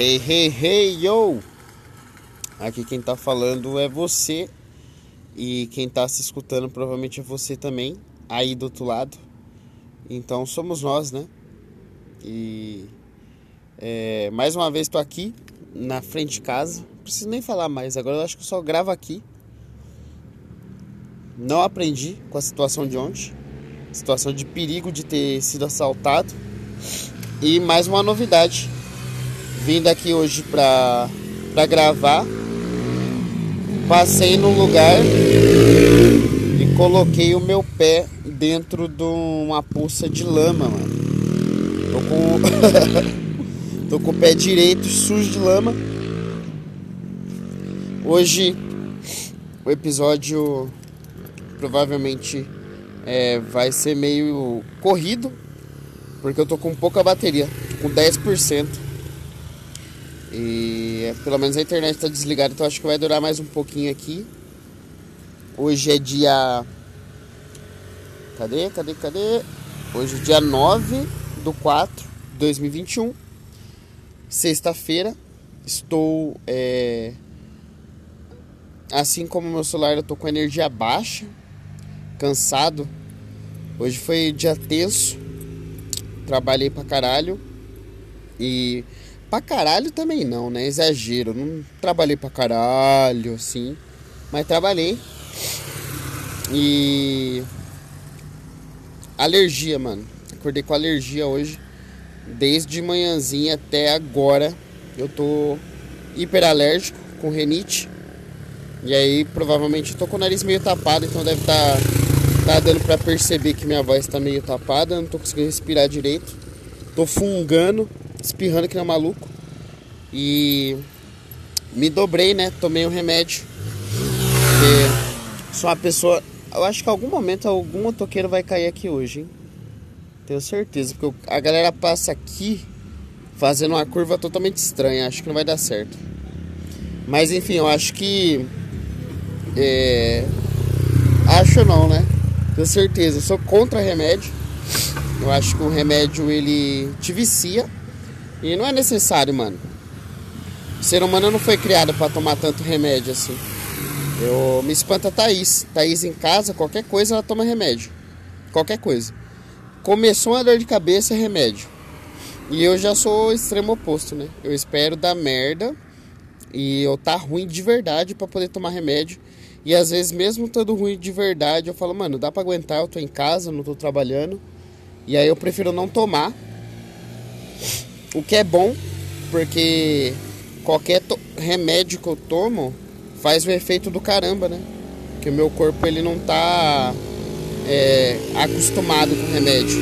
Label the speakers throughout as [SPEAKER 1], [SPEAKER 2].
[SPEAKER 1] Hey, hey, hey, yo! Aqui quem tá falando é você e quem tá se escutando provavelmente é você também, aí do outro lado. Então somos nós, né? E é, mais uma vez tô aqui na frente de casa. Não preciso nem falar mais, agora eu acho que eu só gravo aqui. Não aprendi com a situação de ontem, situação de perigo de ter sido assaltado. E mais uma novidade Vim daqui hoje pra, pra gravar. Passei num lugar e coloquei o meu pé dentro de uma poça de lama, mano. Tô com, Tô com o pé direito sujo de lama. Hoje o episódio provavelmente é, vai ser meio corrido, porque eu tô com pouca bateria, tô com 10%. E é, pelo menos a internet está desligada, então acho que vai durar mais um pouquinho aqui. Hoje é dia. Cadê? Cadê? Cadê? Hoje é dia 9 do 4 de 2021. Sexta-feira. Estou. É... Assim como meu celular, eu tô com energia baixa. Cansado. Hoje foi dia tenso. Trabalhei pra caralho. E Pra caralho também não, né? Exagero. Não trabalhei pra caralho, assim. Mas trabalhei. E. Alergia, mano. Acordei com alergia hoje. Desde manhãzinha até agora. Eu tô hiperalérgico com renite. E aí provavelmente tô com o nariz meio tapado, então deve estar tá, tá dando pra perceber que minha voz tá meio tapada. Não tô conseguindo respirar direito. Tô fungando espirrando que nem um maluco. E me dobrei, né? Tomei um remédio. Porque sou uma pessoa. Eu acho que em algum momento algum motoqueiro vai cair aqui hoje, hein? Tenho certeza. Porque a galera passa aqui fazendo uma curva totalmente estranha. Acho que não vai dar certo. Mas enfim, eu acho que. É... Acho não, né? Tenho certeza. Eu sou contra remédio. Eu acho que o remédio ele te vicia. E não é necessário, mano. O ser humano não foi criado para tomar tanto remédio assim. Eu me espanta a Thaís. Thaís em casa, qualquer coisa ela toma remédio. Qualquer coisa. Começou uma dor de cabeça, é remédio. E eu já sou o extremo oposto, né? Eu espero dar merda e eu tá ruim de verdade para poder tomar remédio. E às vezes, mesmo todo ruim de verdade, eu falo, mano, dá pra aguentar, eu tô em casa, não tô trabalhando. E aí eu prefiro não tomar o que é bom, porque qualquer remédio que eu tomo faz o efeito do caramba, né? Que o meu corpo ele não tá é, acostumado com remédio.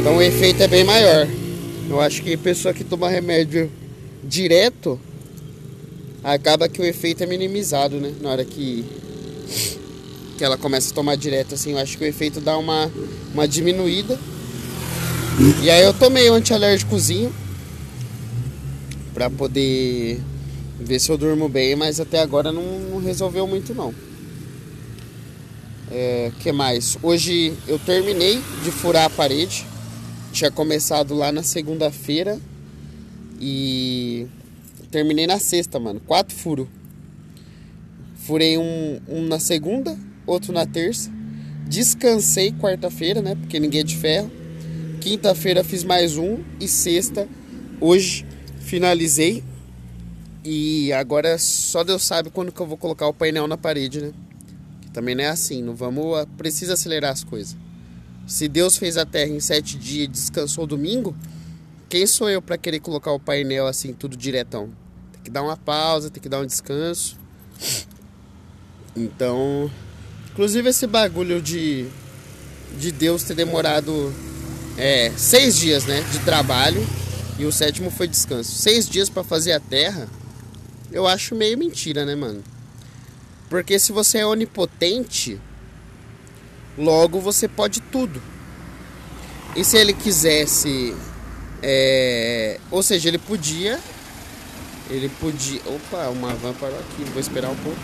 [SPEAKER 1] Então o efeito é bem maior. Eu acho que pessoa que toma remédio direto acaba que o efeito é minimizado, né? Na hora que que ela começa a tomar direto assim, eu acho que o efeito dá uma uma diminuída. E aí eu tomei um antialérgicozinho para poder ver se eu durmo bem, mas até agora não, não resolveu muito não. É, que mais? Hoje eu terminei de furar a parede. Tinha começado lá na segunda-feira e terminei na sexta, mano. Quatro furos. Furei um, um na segunda, outro na terça. Descansei quarta-feira, né? Porque ninguém é de ferro. Quinta-feira fiz mais um e sexta, hoje finalizei. E agora só Deus sabe quando que eu vou colocar o painel na parede, né? Que também não é assim, não vamos. Ah, precisa acelerar as coisas. Se Deus fez a terra em sete dias e descansou domingo, quem sou eu para querer colocar o painel assim, tudo diretão? Tem que dar uma pausa, tem que dar um descanso. Então, inclusive esse bagulho de, de Deus ter demorado é, seis dias né, de trabalho e o sétimo foi descanso. Seis dias para fazer a terra, eu acho meio mentira, né, mano? Porque se você é onipotente, logo você pode tudo. E se ele quisesse. É... Ou seja, ele podia. Ele podia. Opa, uma van parou aqui, vou esperar um pouco.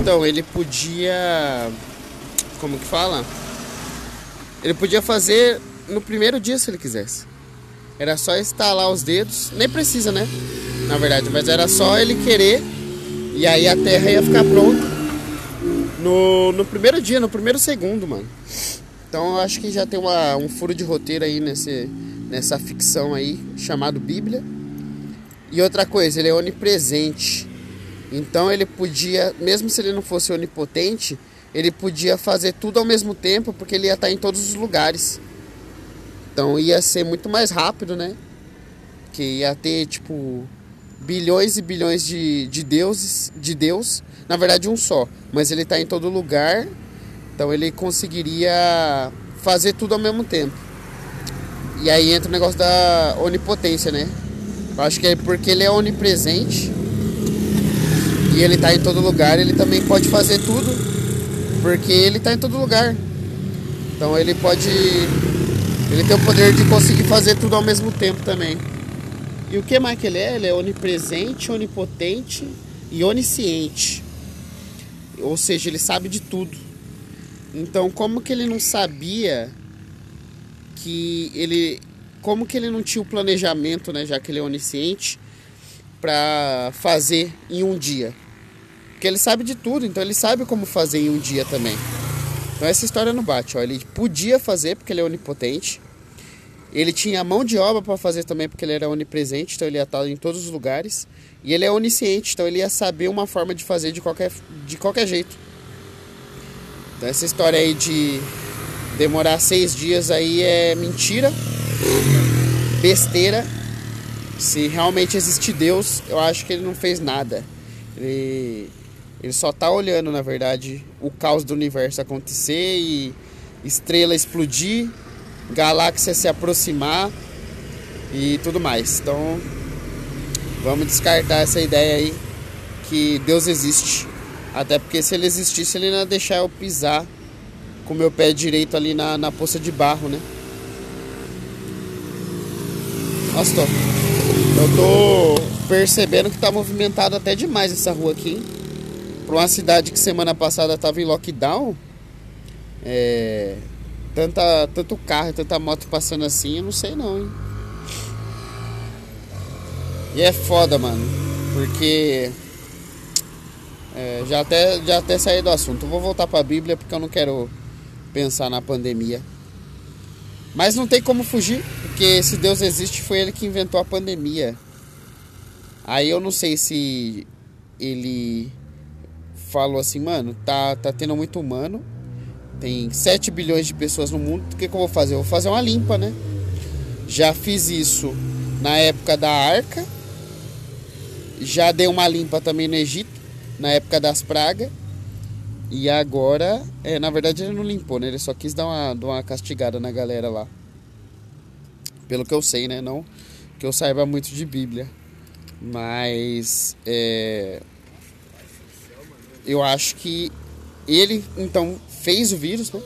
[SPEAKER 1] Então, ele podia. Como que fala? Ele podia fazer no primeiro dia se ele quisesse. Era só estalar os dedos, nem precisa, né? Na verdade, mas era só ele querer e aí a Terra ia ficar pronta no, no primeiro dia, no primeiro segundo, mano. Então eu acho que já tem uma, um furo de roteiro aí nesse, nessa ficção aí, chamado Bíblia. E outra coisa, ele é onipresente. Então ele podia, mesmo se ele não fosse onipotente, ele podia fazer tudo ao mesmo tempo, porque ele ia estar em todos os lugares. Então ia ser muito mais rápido, né? Que ia ter, tipo, bilhões e bilhões de, de deuses, de Deus, na verdade um só, mas ele está em todo lugar, então ele conseguiria fazer tudo ao mesmo tempo. E aí entra o negócio da onipotência, né? Eu acho que é porque ele é onipresente e ele está em todo lugar, ele também pode fazer tudo, porque ele está em todo lugar. Então ele pode ele tem o poder de conseguir fazer tudo ao mesmo tempo também. E o que mais que ele é? Ele é onipresente, onipotente e onisciente. Ou seja, ele sabe de tudo. Então, como que ele não sabia que ele como que ele não tinha o planejamento, né, já que ele é onisciente, para fazer em um dia? Porque ele sabe de tudo, então ele sabe como fazer em um dia também. Então essa história não bate, ó. Ele podia fazer porque ele é onipotente. Ele tinha mão de obra para fazer também porque ele era onipresente, então ele ia estar em todos os lugares. E ele é onisciente, então ele ia saber uma forma de fazer de qualquer, de qualquer jeito. Então essa história aí de demorar seis dias aí é mentira, besteira. Se realmente existe Deus, eu acho que ele não fez nada. Ele ele só tá olhando, na verdade, o caos do universo acontecer e estrela explodir, galáxia se aproximar e tudo mais. Então, vamos descartar essa ideia aí que Deus existe. Até porque se ele existisse, ele não ia deixar eu pisar com meu pé direito ali na, na poça de barro, né? Nossa, tô, eu tô percebendo que tá movimentado até demais essa rua aqui, hein? Para uma cidade que semana passada estava em lockdown, é, tanta, tanto carro, tanta moto passando assim, eu não sei não, hein? E é foda, mano, porque é, já até já até saí do assunto. Vou voltar para a Bíblia porque eu não quero pensar na pandemia. Mas não tem como fugir, porque se Deus existe, foi ele que inventou a pandemia. Aí eu não sei se ele falou assim, mano, tá, tá tendo muito humano, tem 7 bilhões de pessoas no mundo, o que, que eu vou fazer? Eu vou fazer uma limpa, né? Já fiz isso na época da arca, já dei uma limpa também no Egito, na época das pragas. E agora, é, na verdade ele não limpou, né? Ele só quis dar uma, dar uma castigada na galera lá. Pelo que eu sei, né? Não que eu saiba muito de Bíblia. Mas é, eu acho que ele então fez o vírus, né?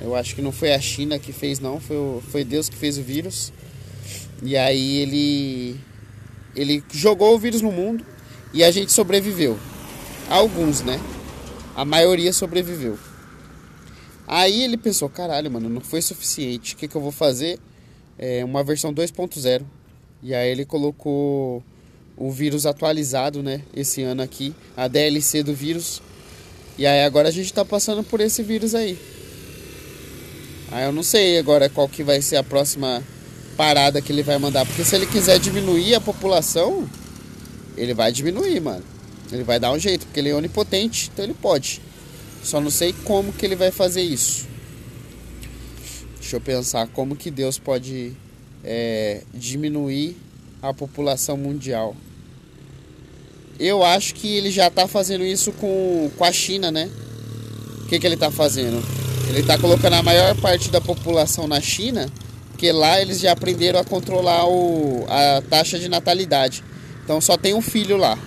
[SPEAKER 1] Eu acho que não foi a China que fez, não, foi, o, foi Deus que fez o vírus. E aí ele ele jogou o vírus no mundo e a gente sobreviveu. Alguns, né? A maioria sobreviveu. Aí ele pensou, caralho, mano, não foi suficiente. O que, que eu vou fazer? É uma versão 2.0. E aí ele colocou o vírus atualizado, né? Esse ano aqui, a DLC do vírus. E aí agora a gente está passando por esse vírus aí. Aí eu não sei agora qual que vai ser a próxima parada que ele vai mandar, porque se ele quiser diminuir a população, ele vai diminuir, mano. Ele vai dar um jeito, porque ele é onipotente, então ele pode. Só não sei como que ele vai fazer isso. Deixa eu pensar como que Deus pode é, diminuir a população mundial. Eu acho que ele já está fazendo isso com, com a China, né? O que, que ele está fazendo? Ele está colocando a maior parte da população na China, porque lá eles já aprenderam a controlar o, a taxa de natalidade. Então só tem um filho lá.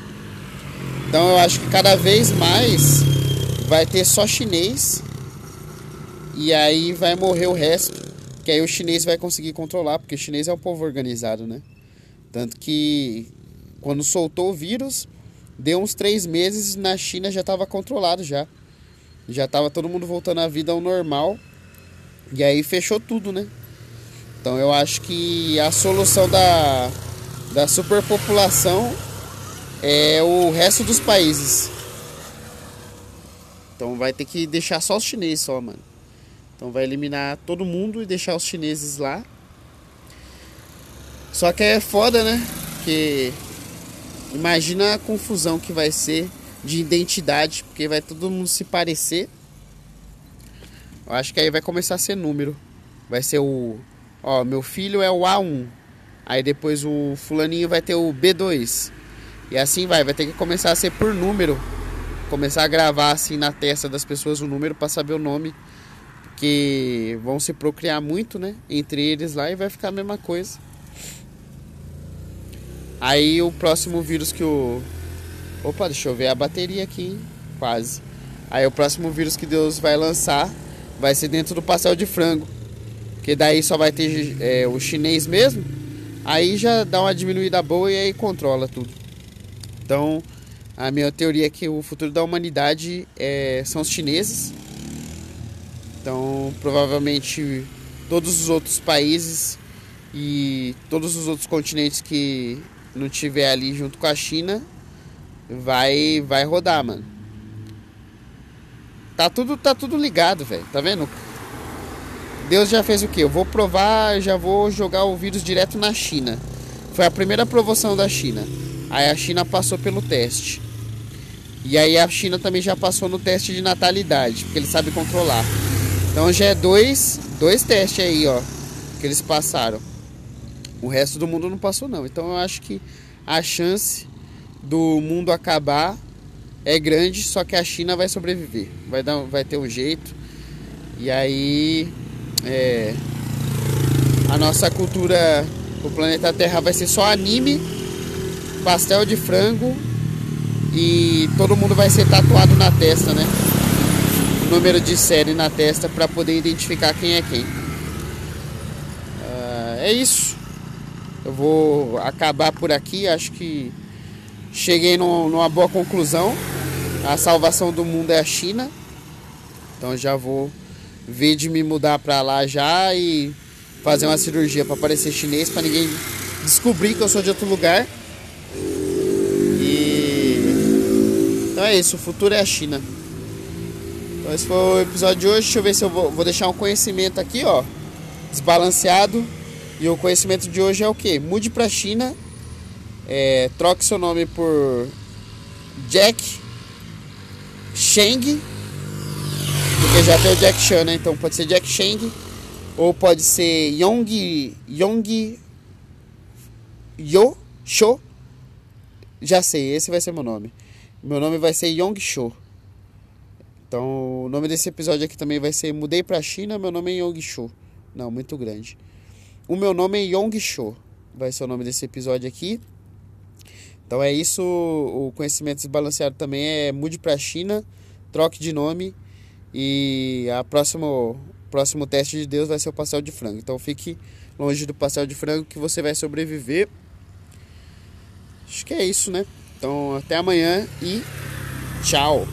[SPEAKER 1] Então eu acho que cada vez mais vai ter só chinês e aí vai morrer o resto, que aí o chinês vai conseguir controlar, porque o chinês é um povo organizado, né? Tanto que quando soltou o vírus, Deu uns três meses na China já estava controlado já. Já estava todo mundo voltando à vida ao normal. E aí fechou tudo, né? Então eu acho que a solução da, da superpopulação é o resto dos países. Então vai ter que deixar só os chineses só, mano. Então vai eliminar todo mundo e deixar os chineses lá. Só que é foda, né? Porque imagina a confusão que vai ser de identidade, porque vai todo mundo se parecer. Eu acho que aí vai começar a ser número. Vai ser o. Ó, meu filho é o A1. Aí depois o fulaninho vai ter o B2. E assim vai, vai ter que começar a ser por número. Começar a gravar assim na testa das pessoas o número para saber o nome. Que vão se procriar muito, né? Entre eles lá e vai ficar a mesma coisa. Aí o próximo vírus que o. Opa, deixa eu ver a bateria aqui, quase. Aí o próximo vírus que Deus vai lançar vai ser dentro do pastel de frango. Que daí só vai ter é, o chinês mesmo. Aí já dá uma diminuída boa e aí controla tudo. Então, a minha teoria é que o futuro da humanidade é, são os chineses. Então, provavelmente todos os outros países e todos os outros continentes que não tiver ali junto com a China, vai vai rodar, mano. Tá tudo tá tudo ligado, velho. Tá vendo? Deus já fez o que? Eu vou provar, já vou jogar o vírus direto na China. Foi a primeira aprovação da China. Aí a China passou pelo teste. E aí a China também já passou no teste de natalidade, porque ele sabe controlar. Então já é dois, dois testes aí, ó, que eles passaram. O resto do mundo não passou não. Então eu acho que a chance do mundo acabar é grande, só que a China vai sobreviver. Vai, dar, vai ter um jeito. E aí é, a nossa cultura, o planeta Terra vai ser só anime, pastel de frango e todo mundo vai ser tatuado na testa, né? O número de série na testa para poder identificar quem é quem. Uh, é isso. Eu vou acabar por aqui. Acho que cheguei no, numa boa conclusão. A salvação do mundo é a China. Então já vou ver de me mudar para lá já e fazer uma cirurgia para parecer chinês, para ninguém descobrir que eu sou de outro lugar. E então é isso, o futuro é a China. Então esse foi o episódio de hoje. Deixa eu ver se eu vou, vou deixar um conhecimento aqui, ó, desbalanceado. E o conhecimento de hoje é o que? Mude para China, é, troque seu nome por Jack Sheng, porque já tem o Jack Chan, né? Então pode ser Jack Sheng ou pode ser Yong Yong Yo Sho. Já sei, esse vai ser meu nome. Meu nome vai ser Yong Sho. Então, o nome desse episódio aqui também vai ser Mudei pra China, meu nome é Yong Sho. Não, muito grande. O meu nome é Yong Sho. Vai ser o nome desse episódio aqui. Então é isso. O conhecimento desbalanceado também é mude para China, troque de nome e a próximo próximo teste de Deus vai ser o pastel de frango. Então fique longe do pastel de frango que você vai sobreviver. Acho que é isso, né? Então até amanhã e tchau.